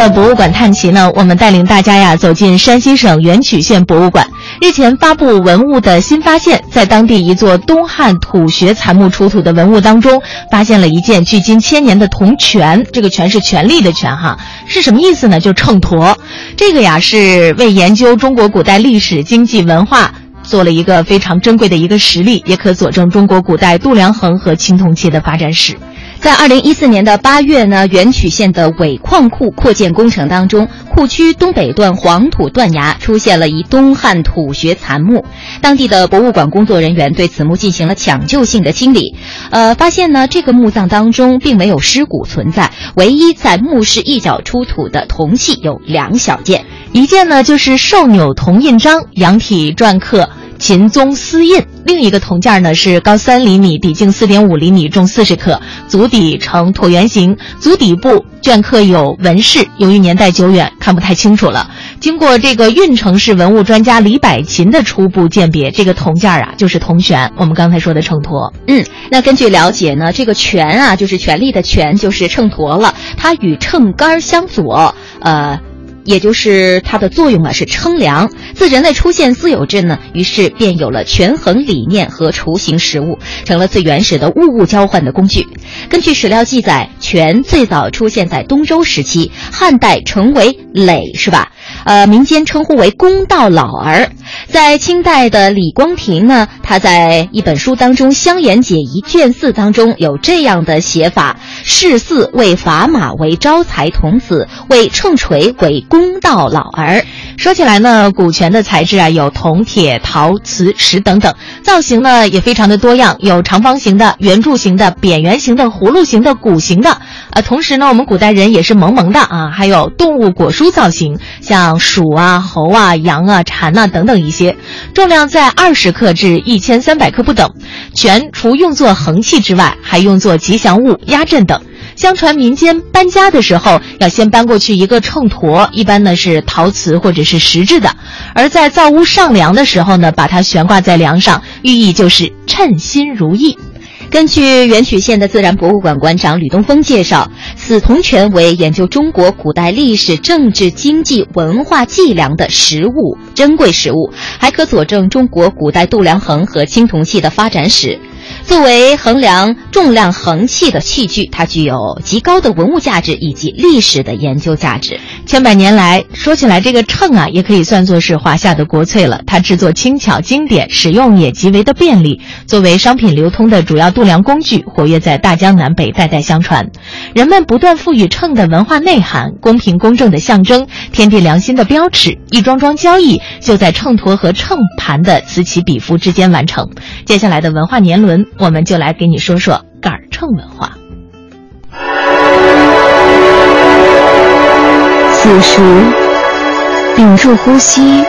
的博物馆探奇呢，我们带领大家呀走进山西省垣曲县博物馆。日前发布文物的新发现，在当地一座东汉土穴残墓出土的文物当中，发现了一件距今千年的铜权。这个“权”是权力的“权”哈，是什么意思呢？就秤砣。这个呀是为研究中国古代历史、经济、文化。做了一个非常珍贵的一个实例，也可佐证中国古代度量衡和青铜器的发展史。在二零一四年的八月呢，垣曲县的尾矿库扩建工程当中，库区东北段黄土断崖出现了一东汉土穴残墓。当地的博物馆工作人员对此墓进行了抢救性的清理，呃，发现呢这个墓葬当中并没有尸骨存在，唯一在墓室一角出土的铜器有两小件，一件呢就是兽钮铜印章，羊体篆刻。秦宗丝印，另一个铜件呢是高三厘米，底径四点五厘米，重四十克，足底呈椭圆形，足底部镌刻有纹饰，由于年代久远，看不太清楚了。经过这个运城市文物专家李百勤的初步鉴别，这个铜件啊就是铜权，我们刚才说的秤砣。嗯，那根据了解呢，这个权啊就是权力的权，就是秤砣了，它与秤杆相左，呃。也就是它的作用啊是称量。自人类出现私有制呢，于是便有了权衡理念和雏形实物，成了最原始的物物交换的工具。根据史料记载，权最早出现在东周时期，汉代成为累，是吧？呃，民间称呼为公道老儿。在清代的李光庭呢，他在一本书当中《香言解疑》卷四当中有这样的写法：世四为砝码为招财童子，为秤锤为公道老儿。说起来呢，古权的材质啊有铜、铁、陶、瓷、石等等，造型呢也非常的多样，有长方形的、圆柱形的、扁圆形的、葫芦形的、鼓形的。呃，同时呢，我们古代人也是萌萌的啊，还有动物果蔬造型，像鼠啊、猴啊、羊啊、蝉、啊、等等一些，重量在二十克至一千三百克不等。全除用作衡器之外，还用作吉祥物、压阵等。相传民间搬家的时候要先搬过去一个秤砣，一般呢是陶瓷或者是石制的；而在造屋上梁的时候呢，把它悬挂在梁上，寓意就是称心如意。根据元曲县的自然博物馆馆长吕东风介绍，此铜权为研究中国古代历史、政治、经济、文化计量的实物，珍贵实物，还可佐证中国古代度量衡和青铜器的发展史。作为衡量重量衡器的器具，它具有极高的文物价值以及历史的研究价值。千百年来，说起来这个秤啊，也可以算作是华夏的国粹了。它制作轻巧经典，使用也极为的便利，作为商品流通的主要度量工具，活跃在大江南北，代代相传。人们不断赋予秤的文化内涵，公平公正的象征，天地良心的标尺，一桩桩交易就在秤砣和秤盘的此起彼伏之间完成。接下来的文化年轮。我们就来给你说说杆秤文化。此时，屏住呼吸，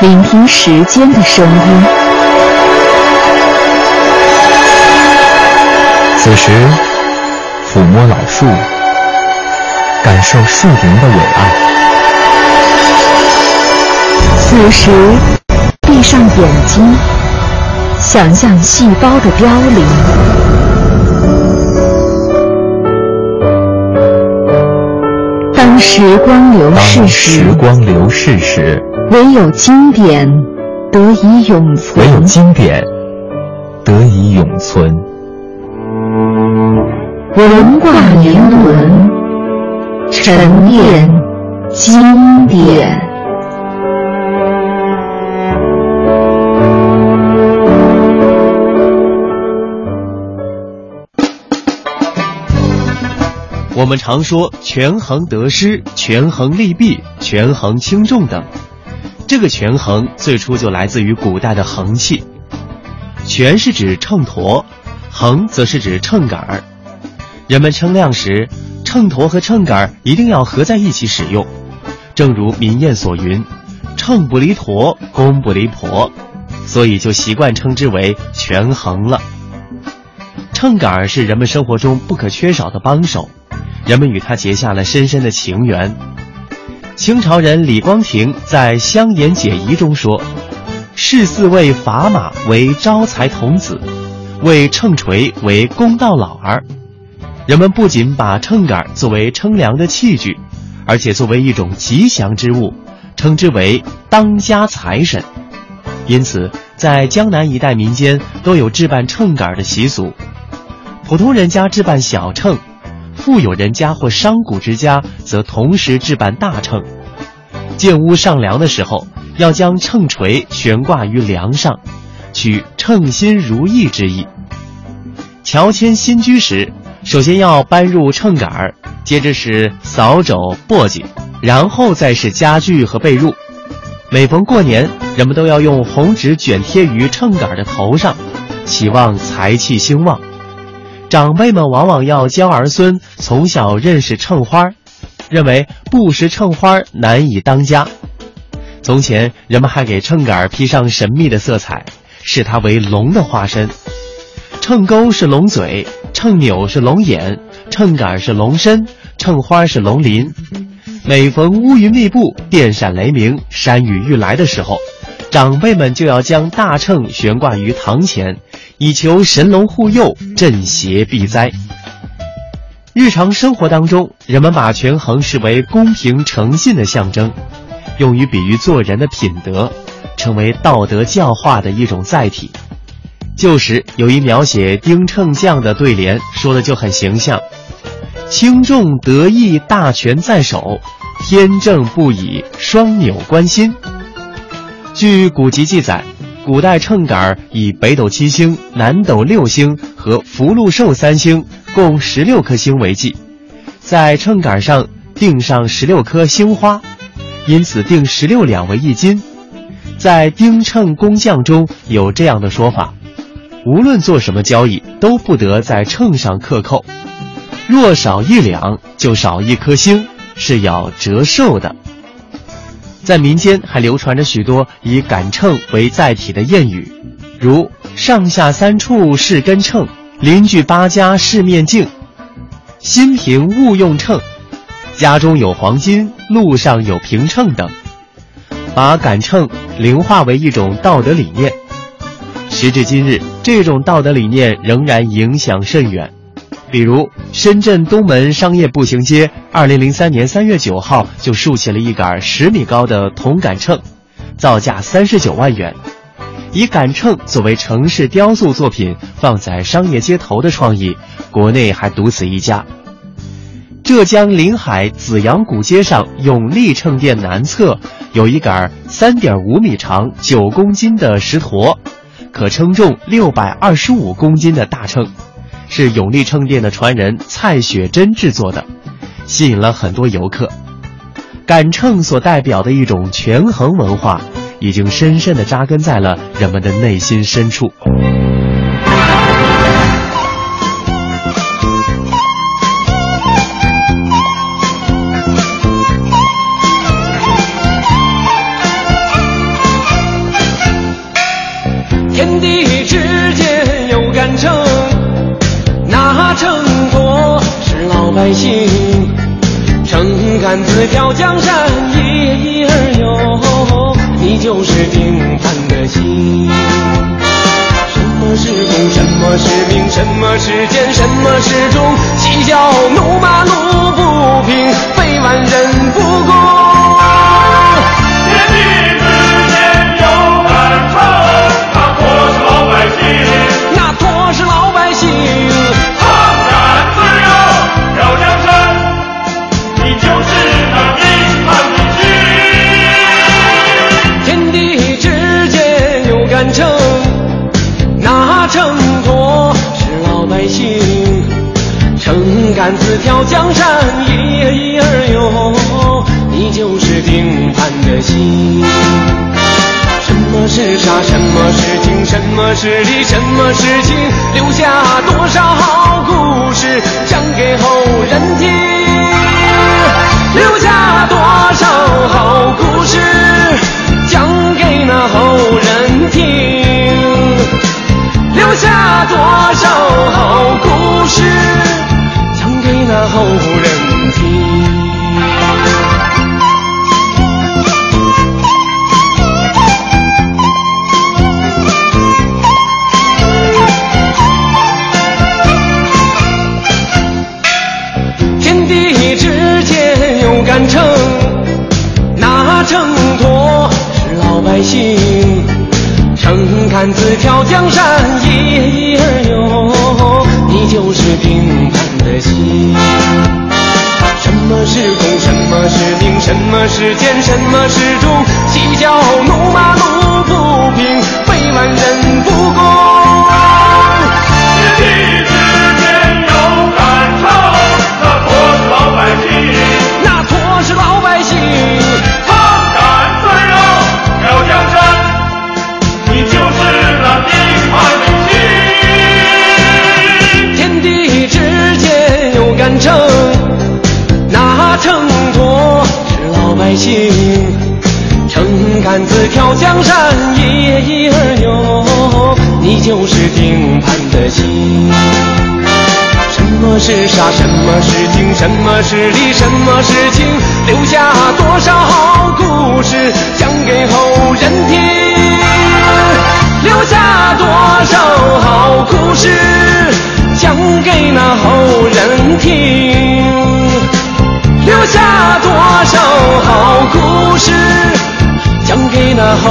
聆听时间的声音。此时，抚摸老树，感受树林的伟岸。此时，闭上眼睛。想象细胞的凋零。当时光流逝时，时光流逝时，唯有经典得以永存。唯有经典得以永存。文化年轮，沉淀经典。我们常说权衡得失、权衡利弊、权衡轻重等，这个权衡最初就来自于古代的衡器。权是指秤砣，衡则是指秤杆儿。人们称量时，秤砣和秤杆儿一定要合在一起使用。正如民谚所云：“秤不离砣，公不离婆”，所以就习惯称之为权衡了。秤杆儿是人们生活中不可缺少的帮手。人们与他结下了深深的情缘。清朝人李光庭在《香言解疑》中说：“视四位砝码为招财童子，为秤锤为公道老儿。”人们不仅把秤杆作为称量的器具，而且作为一种吉祥之物，称之为当家财神。因此，在江南一带民间都有置办秤杆的习俗。普通人家置办小秤。富有人家或商贾之家，则同时置办大秤。进屋上梁的时候，要将秤锤悬挂于梁上，取称心如意之意。乔迁新居时，首先要搬入秤杆儿，接着是扫帚、簸箕，然后再是家具和被褥。每逢过年，人们都要用红纸卷贴于秤杆的头上，期望财气兴旺。长辈们往往要教儿孙从小认识秤花，认为不识秤花难以当家。从前人们还给秤杆披上神秘的色彩，视它为龙的化身。秤钩是龙嘴，秤钮是龙眼，秤杆是龙身，秤花是龙鳞。每逢乌云密布、电闪雷鸣、山雨欲来的时候，长辈们就要将大秤悬挂于堂前。以求神龙护佑，镇邪避灾。日常生活当中，人们把权衡视为公平诚信的象征，用于比喻做人的品德，成为道德教化的一种载体。旧时有一描写丁秤匠的对联，说的就很形象：“轻重得意，大权在手；天正不倚双纽关心。”据古籍记载。古代秤杆以北斗七星、南斗六星和福禄寿三星共十六颗星为记，在秤杆上钉上十六颗星花，因此定十六两为一斤。在钉秤工匠中有这样的说法：无论做什么交易，都不得在秤上克扣，若少一两，就少一颗星，是要折寿的。在民间还流传着许多以杆秤为载体的谚语，如“上下三处是根秤，邻居八家是面镜，新平勿用秤，家中有黄金，路上有平秤”等，把杆秤灵化为一种道德理念。时至今日，这种道德理念仍然影响甚远。比如，深圳东门商业步行街，二零零三年三月九号就竖起了一杆十米高的铜杆秤，造价三十九万元。以杆秤作为城市雕塑作品放在商业街头的创意，国内还独此一家。浙江临海紫阳古街上永利秤店南侧有一杆三点五米长、九公斤的石砣，可称重六百二十五公斤的大秤。是永利秤店的传人蔡雪珍制作的，吸引了很多游客。杆秤所代表的一种权衡文化，已经深深的扎根在了人们的内心深处。秤杆子挑江山，一儿哟，你就是定盘的心。什么是公，什么是名，什么是奸，什么是忠？嬉笑怒骂路不平，非万人不公。杆子挑江山，一儿哟，你就是定盘的心。什么是傻？什么是情？什么是理？什么是情？留下多少好故事讲给后人听？留下多少好故事讲给那后人听？留下多少好故事？那后人时间，什么是终？江山依一儿哟你就是定盘的星什么是傻什么是精什么是理什么是情留下多少好故事讲给后人听。留下多少好故事讲给那后人听留下多少好故事。想给那后